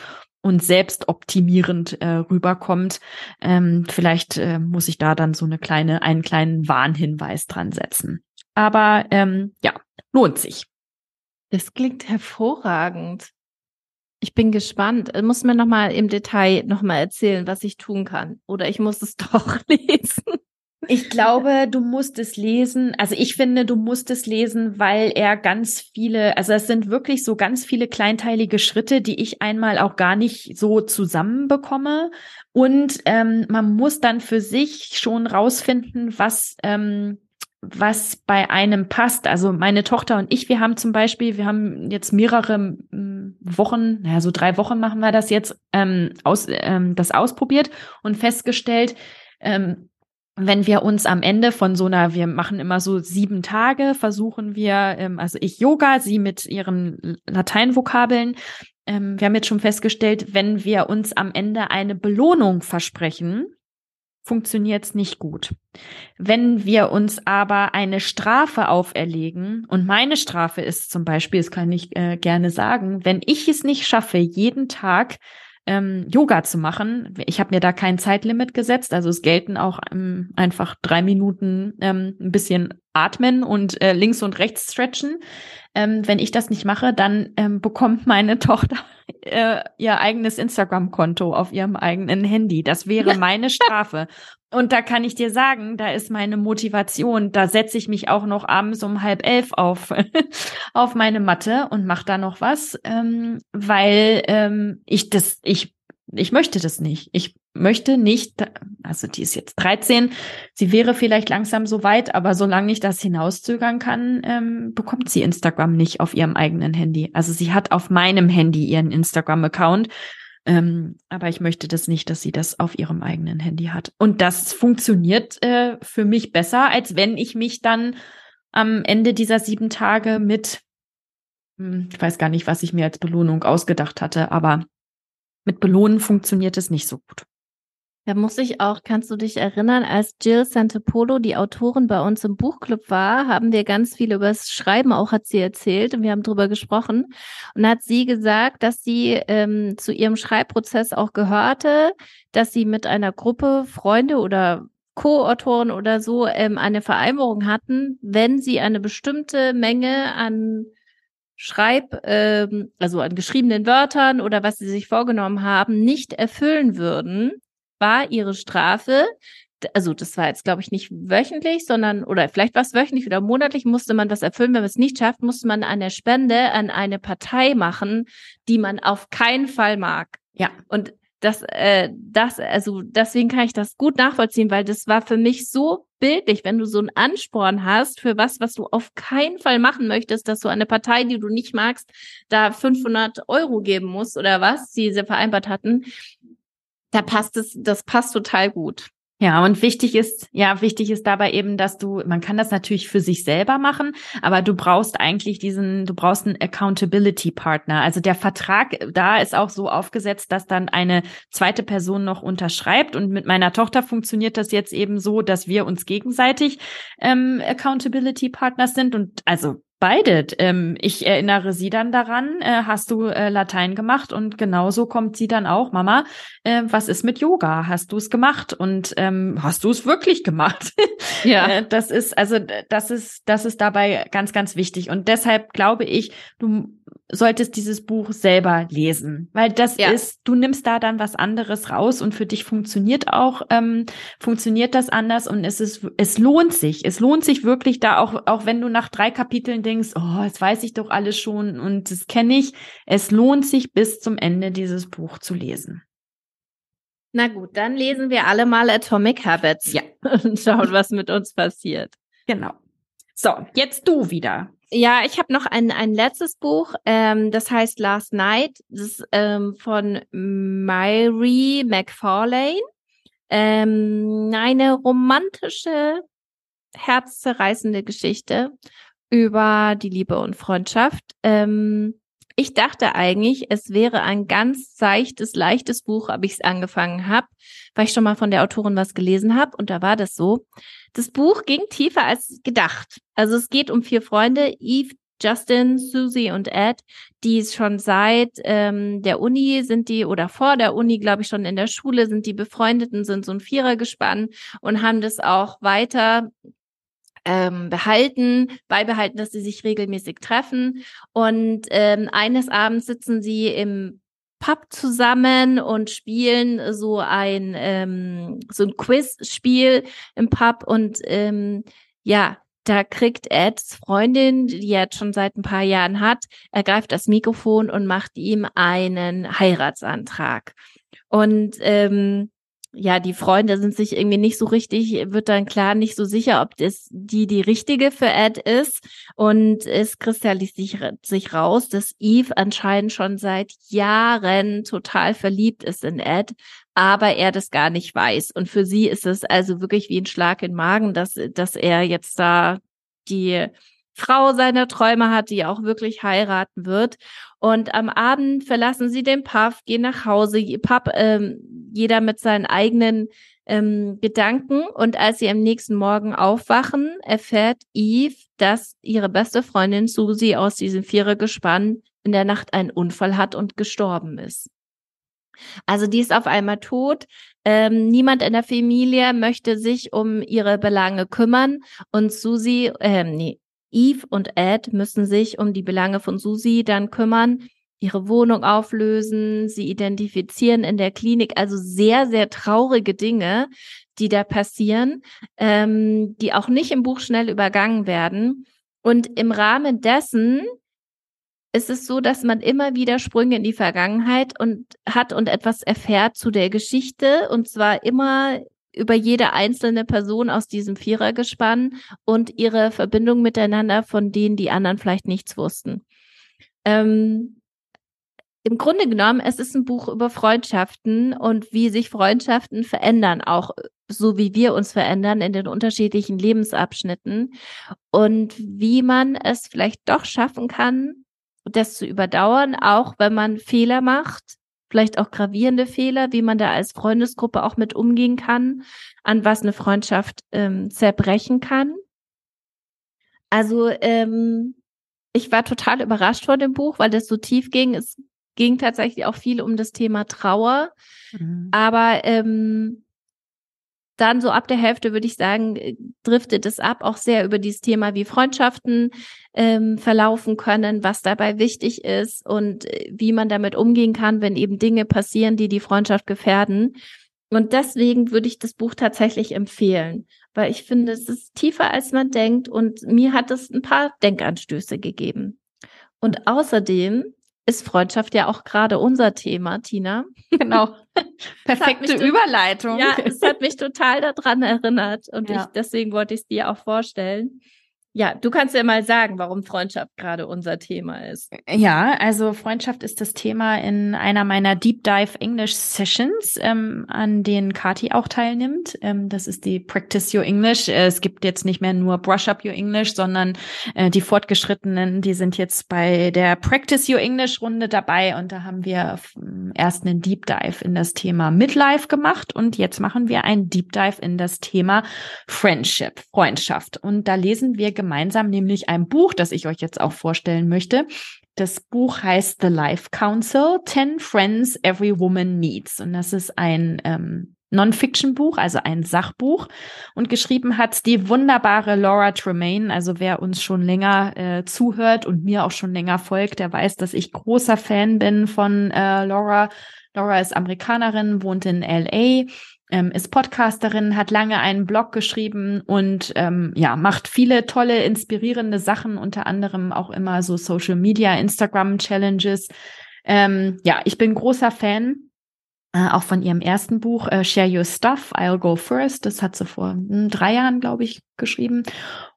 und selbstoptimierend äh, rüberkommt. Ähm, vielleicht äh, muss ich da dann so eine kleine, einen kleinen Warnhinweis dran setzen. Aber ähm, ja, lohnt sich. Das klingt hervorragend. Ich bin gespannt. Du musst mir nochmal im Detail nochmal erzählen, was ich tun kann. Oder ich muss es [LAUGHS] doch lesen. Ich glaube, du musst es lesen. Also ich finde, du musst es lesen, weil er ganz viele, also es sind wirklich so ganz viele kleinteilige Schritte, die ich einmal auch gar nicht so zusammenbekomme. Und ähm, man muss dann für sich schon rausfinden, was ähm, was bei einem passt. Also meine Tochter und ich, wir haben zum Beispiel, wir haben jetzt mehrere Wochen, naja, so drei Wochen machen wir das jetzt, ähm, aus, ähm, das ausprobiert und festgestellt, ähm, wenn wir uns am Ende von so einer, wir machen immer so sieben Tage, versuchen wir, ähm, also ich Yoga, sie mit ihren Lateinvokabeln. Ähm, wir haben jetzt schon festgestellt, wenn wir uns am Ende eine Belohnung versprechen, funktioniert es nicht gut. Wenn wir uns aber eine Strafe auferlegen, und meine Strafe ist zum Beispiel, das kann ich äh, gerne sagen, wenn ich es nicht schaffe, jeden Tag ähm, Yoga zu machen. Ich habe mir da kein Zeitlimit gesetzt, also es gelten auch ähm, einfach drei Minuten ähm, ein bisschen atmen und äh, links und rechts stretchen. Ähm, wenn ich das nicht mache, dann ähm, bekommt meine [LAUGHS] Tochter äh, ihr eigenes Instagram-Konto auf ihrem eigenen Handy. Das wäre meine Strafe. Und da kann ich dir sagen, da ist meine Motivation. Da setze ich mich auch noch abends um halb elf auf, [LAUGHS] auf meine Matte und mache da noch was, ähm, weil ähm, ich das, ich, ich möchte das nicht. Ich möchte nicht, also die ist jetzt 13, sie wäre vielleicht langsam so weit, aber solange ich das hinauszögern kann, ähm, bekommt sie Instagram nicht auf ihrem eigenen Handy. Also sie hat auf meinem Handy ihren Instagram-Account ähm, aber ich möchte das nicht, dass sie das auf ihrem eigenen Handy hat. Und das funktioniert äh, für mich besser, als wenn ich mich dann am Ende dieser sieben Tage mit, hm, ich weiß gar nicht, was ich mir als Belohnung ausgedacht hatte, aber mit Belohnen funktioniert es nicht so gut. Da muss ich auch, kannst du dich erinnern, als Jill Santopolo, die Autorin bei uns im Buchclub war, haben wir ganz viel über das Schreiben auch hat sie erzählt und wir haben drüber gesprochen. Und hat sie gesagt, dass sie ähm, zu ihrem Schreibprozess auch gehörte, dass sie mit einer Gruppe Freunde oder Co-Autoren oder so ähm, eine Vereinbarung hatten, wenn sie eine bestimmte Menge an Schreib, ähm, also an geschriebenen Wörtern oder was sie sich vorgenommen haben, nicht erfüllen würden, war ihre Strafe, also das war jetzt, glaube ich, nicht wöchentlich, sondern, oder vielleicht war es wöchentlich oder monatlich, musste man was erfüllen. Wenn man es nicht schafft, musste man eine Spende an eine Partei machen, die man auf keinen Fall mag. Ja. Und das, äh, das, also deswegen kann ich das gut nachvollziehen, weil das war für mich so bildlich, wenn du so einen Ansporn hast für was, was du auf keinen Fall machen möchtest, dass du eine Partei, die du nicht magst, da 500 Euro geben musst oder was, die sie vereinbart hatten, da passt es, das passt total gut. Ja, und wichtig ist, ja, wichtig ist dabei eben, dass du, man kann das natürlich für sich selber machen, aber du brauchst eigentlich diesen, du brauchst einen Accountability Partner. Also der Vertrag da ist auch so aufgesetzt, dass dann eine zweite Person noch unterschreibt. Und mit meiner Tochter funktioniert das jetzt eben so, dass wir uns gegenseitig ähm, Accountability Partners sind. Und also Beide. Ähm, ich erinnere sie dann daran, äh, hast du äh, Latein gemacht und genauso kommt sie dann auch, Mama, äh, was ist mit Yoga? Hast du es gemacht und ähm, hast du es wirklich gemacht? [LAUGHS] ja. Äh, das ist also das ist das ist dabei ganz ganz wichtig und deshalb glaube ich, du solltest dieses Buch selber lesen, weil das ja. ist, du nimmst da dann was anderes raus und für dich funktioniert auch, ähm, funktioniert das anders und es ist, es lohnt sich, es lohnt sich wirklich da auch, auch wenn du nach drei Kapiteln denkst, oh, das weiß ich doch alles schon und das kenne ich, es lohnt sich bis zum Ende dieses Buch zu lesen. Na gut, dann lesen wir alle mal Atomic Habits. Ja. [LAUGHS] Und schauen, was mit uns passiert. Genau. So, jetzt du wieder. Ja, ich habe noch ein, ein letztes Buch, ähm, das heißt Last Night, das ist ähm, von Myri McFarlane. Ähm, eine romantische, herzzerreißende Geschichte über die Liebe und Freundschaft. Ähm, ich dachte eigentlich, es wäre ein ganz seichtes, leichtes Buch, ob ich es angefangen habe, weil ich schon mal von der Autorin was gelesen habe und da war das so. Das Buch ging tiefer als gedacht. Also es geht um vier Freunde, Eve, Justin, Susie und Ed, die schon seit ähm, der Uni sind die oder vor der Uni, glaube ich, schon in der Schule sind die Befreundeten, sind so ein Vierergespann und haben das auch weiter ähm, behalten, beibehalten, dass sie sich regelmäßig treffen. Und ähm, eines Abends sitzen sie im Pub zusammen und spielen so ein ähm, so ein Quiz-Spiel im Pub und ähm, ja, da kriegt Eds Freundin, die er jetzt schon seit ein paar Jahren hat, ergreift das Mikrofon und macht ihm einen Heiratsantrag. Und ähm, ja, die Freunde sind sich irgendwie nicht so richtig, wird dann klar nicht so sicher, ob das die die richtige für Ed ist. Und es kristallisiert sich raus, dass Eve anscheinend schon seit Jahren total verliebt ist in Ed, aber er das gar nicht weiß. Und für sie ist es also wirklich wie ein Schlag in den Magen, dass, dass er jetzt da die Frau seiner Träume hat, die auch wirklich heiraten wird. Und am Abend verlassen sie den Puff, gehen nach Hause, Pub, ähm, jeder mit seinen eigenen ähm, Gedanken. Und als sie am nächsten Morgen aufwachen, erfährt Eve, dass ihre beste Freundin Susie aus diesem Vierergespann in der Nacht einen Unfall hat und gestorben ist. Also die ist auf einmal tot. Ähm, niemand in der Familie möchte sich um ihre Belange kümmern und Susie, äh, nee, Eve und Ed müssen sich um die Belange von Susi dann kümmern, ihre Wohnung auflösen, sie identifizieren in der Klinik, also sehr, sehr traurige Dinge, die da passieren, ähm, die auch nicht im Buch schnell übergangen werden. Und im Rahmen dessen ist es so, dass man immer wieder Sprünge in die Vergangenheit und hat und etwas erfährt zu der Geschichte und zwar immer über jede einzelne Person aus diesem Vierergespann und ihre Verbindung miteinander, von denen die anderen vielleicht nichts wussten. Ähm, Im Grunde genommen, es ist ein Buch über Freundschaften und wie sich Freundschaften verändern, auch so wie wir uns verändern in den unterschiedlichen Lebensabschnitten und wie man es vielleicht doch schaffen kann, das zu überdauern, auch wenn man Fehler macht vielleicht auch gravierende Fehler, wie man da als Freundesgruppe auch mit umgehen kann, an was eine Freundschaft ähm, zerbrechen kann. Also ähm, ich war total überrascht vor dem Buch, weil das so tief ging. Es ging tatsächlich auch viel um das Thema Trauer, mhm. aber ähm, dann so ab der Hälfte würde ich sagen, äh, driftet es ab, auch sehr über dieses Thema, wie Freundschaften ähm, verlaufen können, was dabei wichtig ist und äh, wie man damit umgehen kann, wenn eben Dinge passieren, die die Freundschaft gefährden. Und deswegen würde ich das Buch tatsächlich empfehlen, weil ich finde, es ist tiefer, als man denkt und mir hat es ein paar Denkanstöße gegeben. Und außerdem ist Freundschaft ja auch gerade unser Thema, Tina. [LAUGHS] Genau. Perfekte Überleitung. Ja, es hat mich total daran erinnert und ja. ich, deswegen wollte ich es dir auch vorstellen. Ja, du kannst ja mal sagen, warum Freundschaft gerade unser Thema ist. Ja, also Freundschaft ist das Thema in einer meiner Deep Dive English Sessions, ähm, an denen Kati auch teilnimmt. Ähm, das ist die Practice Your English. Äh, es gibt jetzt nicht mehr nur Brush Up Your English, sondern äh, die Fortgeschrittenen, die sind jetzt bei der Practice Your English Runde dabei und da haben wir erst einen Deep Dive in das Thema Midlife gemacht und jetzt machen wir einen Deep Dive in das Thema Friendship, Freundschaft. Und da lesen wir gemeinsam, nämlich ein Buch, das ich euch jetzt auch vorstellen möchte. Das Buch heißt The Life Council, 10 Friends Every Woman Needs. Und das ist ein ähm, Non-Fiction-Buch, also ein Sachbuch. Und geschrieben hat die wunderbare Laura Tremaine. Also wer uns schon länger äh, zuhört und mir auch schon länger folgt, der weiß, dass ich großer Fan bin von äh, Laura. Laura ist Amerikanerin, wohnt in LA ähm, ist Podcasterin, hat lange einen Blog geschrieben und ähm, ja, macht viele tolle, inspirierende Sachen, unter anderem auch immer so Social Media, Instagram Challenges. Ähm, ja, ich bin großer Fan. Äh, auch von ihrem ersten Buch, äh, Share Your Stuff, I'll Go First. Das hat sie vor hm, drei Jahren, glaube ich, geschrieben.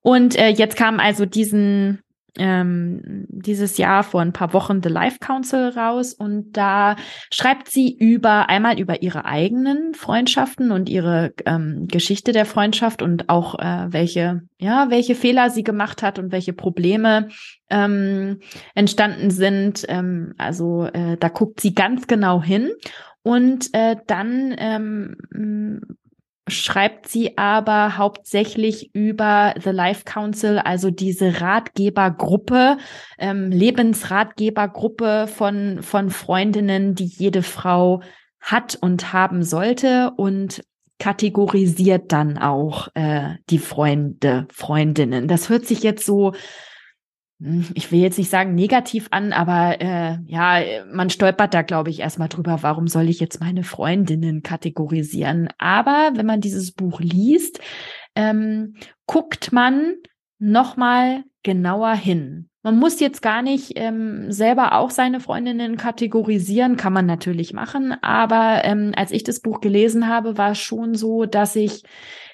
Und äh, jetzt kam also diesen ähm, dieses Jahr vor ein paar Wochen The Life Council raus und da schreibt sie über einmal über ihre eigenen Freundschaften und ihre ähm, Geschichte der Freundschaft und auch äh, welche ja welche Fehler sie gemacht hat und welche Probleme ähm, entstanden sind. Ähm, also äh, da guckt sie ganz genau hin und äh, dann ähm, schreibt sie aber hauptsächlich über The Life Council, also diese Ratgebergruppe, ähm, Lebensratgebergruppe von, von Freundinnen, die jede Frau hat und haben sollte und kategorisiert dann auch äh, die Freunde, Freundinnen. Das hört sich jetzt so ich will jetzt nicht sagen negativ an, aber äh, ja, man stolpert da, glaube ich, erstmal drüber, warum soll ich jetzt meine Freundinnen kategorisieren. Aber wenn man dieses Buch liest, ähm, guckt man nochmal genauer hin. Man muss jetzt gar nicht ähm, selber auch seine Freundinnen kategorisieren, kann man natürlich machen, aber ähm, als ich das Buch gelesen habe, war es schon so, dass ich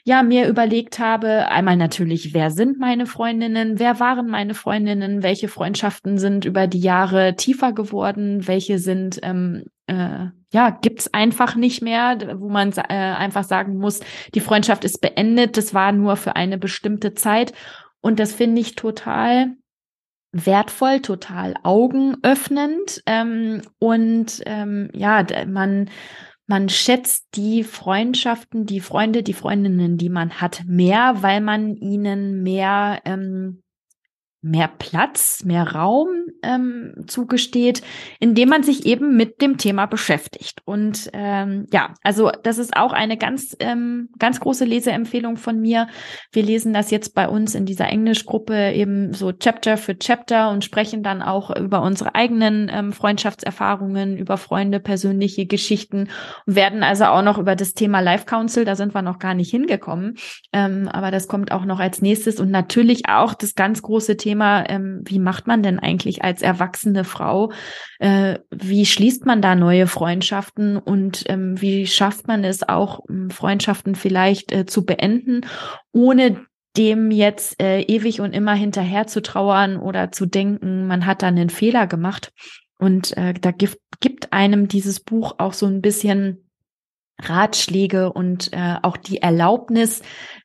ja mir überlegt habe, einmal natürlich, wer sind meine Freundinnen, wer waren meine Freundinnen, welche Freundschaften sind über die Jahre tiefer geworden, welche sind ähm, äh, ja, gibt's einfach nicht mehr, wo man äh, einfach sagen muss, die Freundschaft ist beendet, das war nur für eine bestimmte Zeit. Und das finde ich total wertvoll, total augenöffnend. Ähm, und ähm, ja, man man schätzt die Freundschaften, die Freunde, die Freundinnen, die man hat, mehr, weil man ihnen mehr ähm, mehr Platz, mehr Raum ähm, zugesteht, indem man sich eben mit dem Thema beschäftigt. Und ähm, ja, also das ist auch eine ganz, ähm, ganz große Leseempfehlung von mir. Wir lesen das jetzt bei uns in dieser Englischgruppe eben so Chapter für Chapter und sprechen dann auch über unsere eigenen ähm, Freundschaftserfahrungen, über Freunde, persönliche Geschichten und werden also auch noch über das Thema Life Council, da sind wir noch gar nicht hingekommen, ähm, aber das kommt auch noch als nächstes und natürlich auch das ganz große Thema Thema, ähm, wie macht man denn eigentlich als erwachsene Frau, äh, wie schließt man da neue Freundschaften und ähm, wie schafft man es auch, ähm, Freundschaften vielleicht äh, zu beenden, ohne dem jetzt äh, ewig und immer hinterher zu trauern oder zu denken, man hat da einen Fehler gemacht. Und äh, da gibt, gibt einem dieses Buch auch so ein bisschen Ratschläge und äh, auch die Erlaubnis,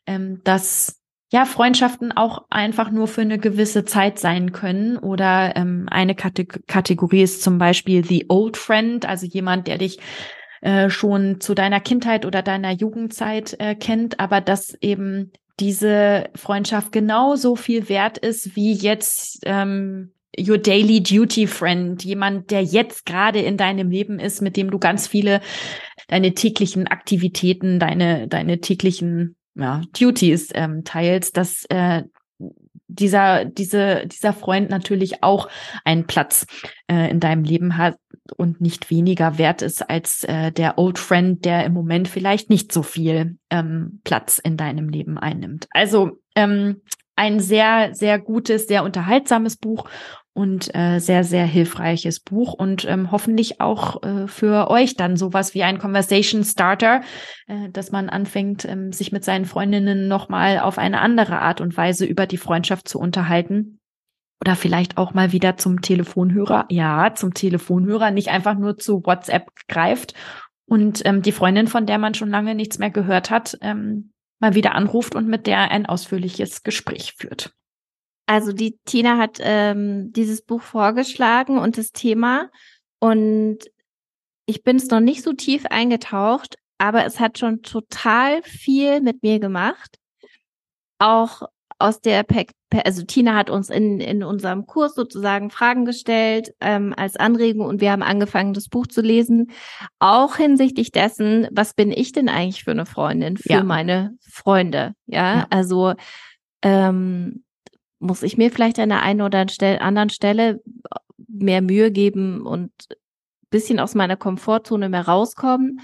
ähm, dass ja, Freundschaften auch einfach nur für eine gewisse Zeit sein können. Oder ähm, eine Kate Kategorie ist zum Beispiel The Old Friend, also jemand, der dich äh, schon zu deiner Kindheit oder deiner Jugendzeit äh, kennt, aber dass eben diese Freundschaft genauso viel wert ist wie jetzt ähm, Your Daily Duty Friend, jemand, der jetzt gerade in deinem Leben ist, mit dem du ganz viele deine täglichen Aktivitäten, deine deine täglichen ja, Duties ähm, teilst, dass äh, dieser, diese, dieser Freund natürlich auch einen Platz äh, in deinem Leben hat und nicht weniger wert ist als äh, der Old Friend, der im Moment vielleicht nicht so viel ähm, Platz in deinem Leben einnimmt. Also ähm, ein sehr, sehr gutes, sehr unterhaltsames Buch und äh, sehr, sehr hilfreiches Buch und ähm, hoffentlich auch äh, für euch dann sowas wie ein Conversation Starter, äh, dass man anfängt, ähm, sich mit seinen Freundinnen nochmal auf eine andere Art und Weise über die Freundschaft zu unterhalten. Oder vielleicht auch mal wieder zum Telefonhörer. Ja, zum Telefonhörer, nicht einfach nur zu WhatsApp greift und ähm, die Freundin, von der man schon lange nichts mehr gehört hat, ähm, mal wieder anruft und mit der ein ausführliches Gespräch führt. Also die Tina hat ähm, dieses Buch vorgeschlagen und das Thema und ich bin es noch nicht so tief eingetaucht, aber es hat schon total viel mit mir gemacht. Auch aus der, also Tina hat uns in, in unserem Kurs sozusagen Fragen gestellt ähm, als Anregung und wir haben angefangen, das Buch zu lesen. Auch hinsichtlich dessen, was bin ich denn eigentlich für eine Freundin, für ja. meine Freunde? Ja, ja. also ähm, muss ich mir vielleicht an der einen oder anderen Stelle mehr Mühe geben und bisschen aus meiner Komfortzone mehr rauskommen.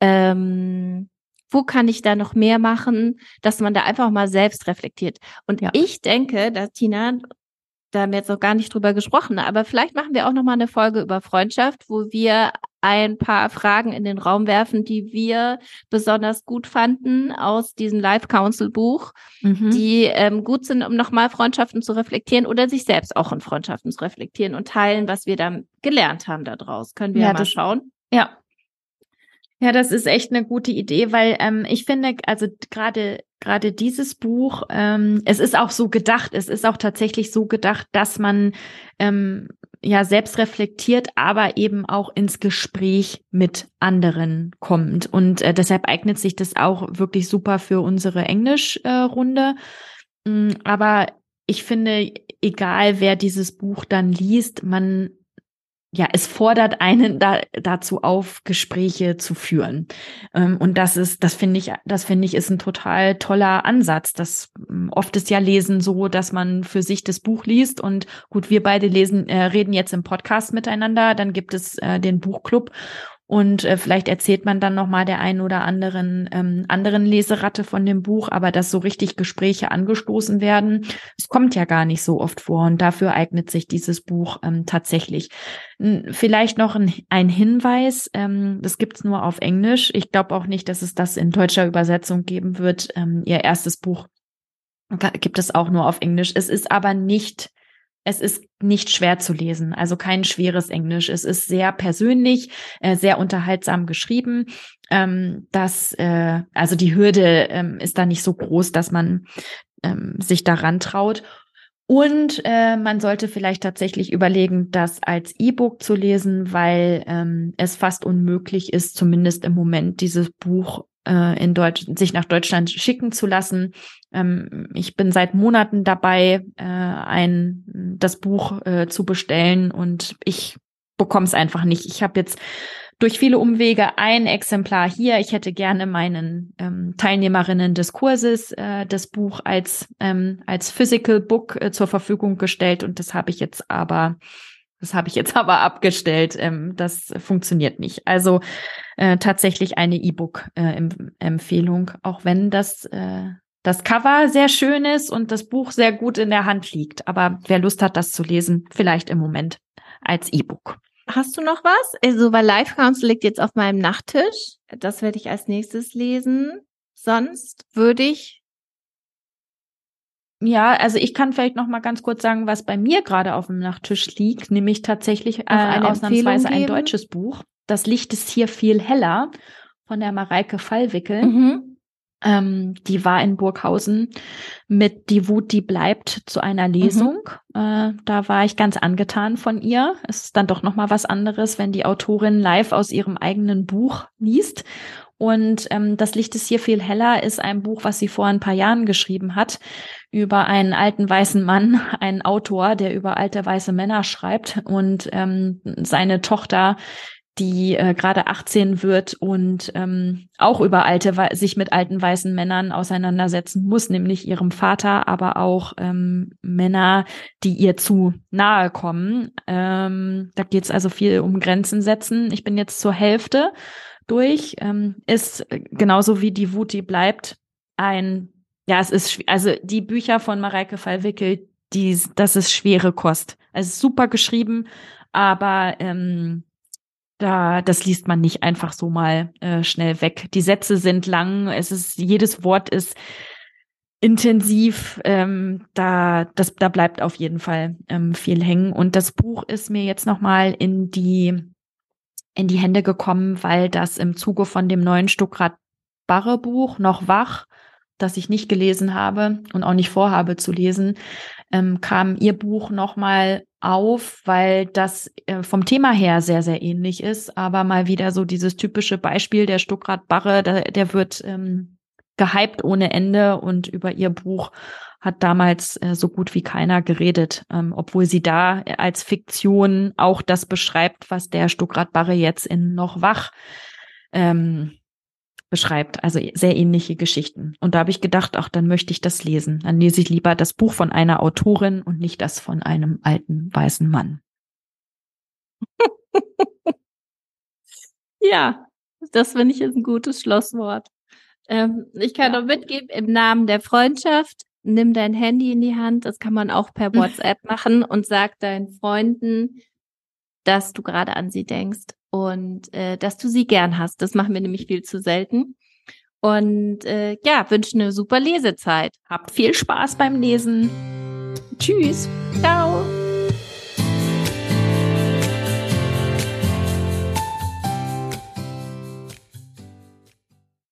Ähm, wo kann ich da noch mehr machen, dass man da einfach mal selbst reflektiert. Und ja. ich denke, dass Tina, da haben wir jetzt noch gar nicht drüber gesprochen, aber vielleicht machen wir auch noch mal eine Folge über Freundschaft, wo wir ein paar Fragen in den Raum werfen, die wir besonders gut fanden aus diesem Live Council Buch, mhm. die ähm, gut sind, um nochmal Freundschaften zu reflektieren oder sich selbst auch in Freundschaften zu reflektieren und teilen, was wir da gelernt haben daraus. Können wir ja, mal schauen? Ja. Ja, das ist echt eine gute Idee, weil ähm, ich finde, also gerade gerade dieses Buch, ähm, es ist auch so gedacht, es ist auch tatsächlich so gedacht, dass man ähm, ja selbst reflektiert, aber eben auch ins Gespräch mit anderen kommt. Und äh, deshalb eignet sich das auch wirklich super für unsere Englischrunde. Äh, aber ich finde, egal wer dieses Buch dann liest, man ja, es fordert einen da, dazu auf, Gespräche zu führen. Ähm, und das ist, das finde ich, das finde ich, ist ein total toller Ansatz. Das ähm, oft ist ja Lesen so, dass man für sich das Buch liest und gut, wir beide lesen, äh, reden jetzt im Podcast miteinander, dann gibt es äh, den Buchclub und äh, vielleicht erzählt man dann noch mal der einen oder anderen ähm, anderen Leseratte von dem Buch, aber dass so richtig Gespräche angestoßen werden, es kommt ja gar nicht so oft vor. Und dafür eignet sich dieses Buch ähm, tatsächlich. Vielleicht noch ein, ein Hinweis, ähm, das gibt's nur auf Englisch. Ich glaube auch nicht, dass es das in deutscher Übersetzung geben wird. Ähm, ihr erstes Buch gibt es auch nur auf Englisch. Es ist aber nicht es ist nicht schwer zu lesen, also kein schweres Englisch. Es ist sehr persönlich, äh, sehr unterhaltsam geschrieben. Ähm, das, äh, also die Hürde ähm, ist da nicht so groß, dass man ähm, sich daran traut. Und äh, man sollte vielleicht tatsächlich überlegen, das als E-Book zu lesen, weil ähm, es fast unmöglich ist, zumindest im Moment dieses Buch äh, in Deutsch, sich nach Deutschland schicken zu lassen. Ähm, ich bin seit Monaten dabei, äh, ein das Buch äh, zu bestellen und ich bekomme es einfach nicht. Ich habe jetzt durch viele Umwege ein Exemplar hier. Ich hätte gerne meinen ähm, Teilnehmerinnen des Kurses äh, das Buch als ähm, als Physical Book äh, zur Verfügung gestellt und das habe ich jetzt aber das habe ich jetzt [LAUGHS] aber abgestellt. Ähm, das funktioniert nicht. Also äh, tatsächlich eine E-Book-Empfehlung, äh, auch wenn das, äh, das Cover sehr schön ist und das Buch sehr gut in der Hand liegt. Aber wer Lust hat, das zu lesen, vielleicht im Moment als E-Book. Hast du noch was? Also, weil Life Council liegt jetzt auf meinem Nachttisch. Das werde ich als nächstes lesen. Sonst würde ich ja, also ich kann vielleicht noch mal ganz kurz sagen, was bei mir gerade auf dem Nachttisch liegt, nämlich tatsächlich äh, ausnahmsweise ein deutsches Buch. Das Licht ist hier viel heller von der Mareike Fallwickel. Mhm. Ähm, die war in Burghausen mit Die Wut, die bleibt zu einer Lesung. Mhm. Äh, da war ich ganz angetan von ihr. Es ist dann doch noch mal was anderes, wenn die Autorin live aus ihrem eigenen Buch liest. Und ähm, Das Licht ist hier viel heller ist ein Buch, was sie vor ein paar Jahren geschrieben hat über einen alten weißen Mann, [LAUGHS] einen Autor, der über alte weiße Männer schreibt und ähm, seine Tochter die äh, gerade 18 wird und ähm, auch über alte, sich mit alten weißen Männern auseinandersetzen muss, nämlich ihrem Vater, aber auch ähm, Männer, die ihr zu nahe kommen. Ähm, da geht es also viel um Grenzen setzen. Ich bin jetzt zur Hälfte durch, ähm, ist genauso wie die Wut, die bleibt, ein, ja, es ist, also die Bücher von Mareike Fallwickel, die, das ist schwere Kost. Also super geschrieben, aber ähm, da, das liest man nicht einfach so mal äh, schnell weg. Die Sätze sind lang, es ist, jedes Wort ist intensiv, ähm, da, das, da bleibt auf jeden Fall ähm, viel hängen. Und das Buch ist mir jetzt nochmal in die, in die Hände gekommen, weil das im Zuge von dem neuen Stuckrad Barre Buch, noch wach, das ich nicht gelesen habe und auch nicht vorhabe zu lesen, ähm, kam ihr Buch nochmal auf, weil das äh, vom Thema her sehr, sehr ähnlich ist, aber mal wieder so dieses typische Beispiel der Stuckrad-Barre, der, der wird ähm, gehypt ohne Ende und über ihr Buch hat damals äh, so gut wie keiner geredet, ähm, obwohl sie da als Fiktion auch das beschreibt, was der Stuckrad-Barre jetzt in Noch wach ähm, beschreibt. Also sehr ähnliche Geschichten. Und da habe ich gedacht, ach, dann möchte ich das lesen. Dann lese ich lieber das Buch von einer Autorin und nicht das von einem alten weißen Mann. [LAUGHS] ja, das finde ich ist ein gutes Schlusswort. Ähm, ich kann ja. noch mitgeben, im Namen der Freundschaft, nimm dein Handy in die Hand, das kann man auch per WhatsApp machen und sag deinen Freunden, dass du gerade an sie denkst und äh, dass du sie gern hast. Das machen wir nämlich viel zu selten. Und äh, ja, wünsche eine super Lesezeit. Habt viel Spaß beim Lesen. Tschüss. Ciao.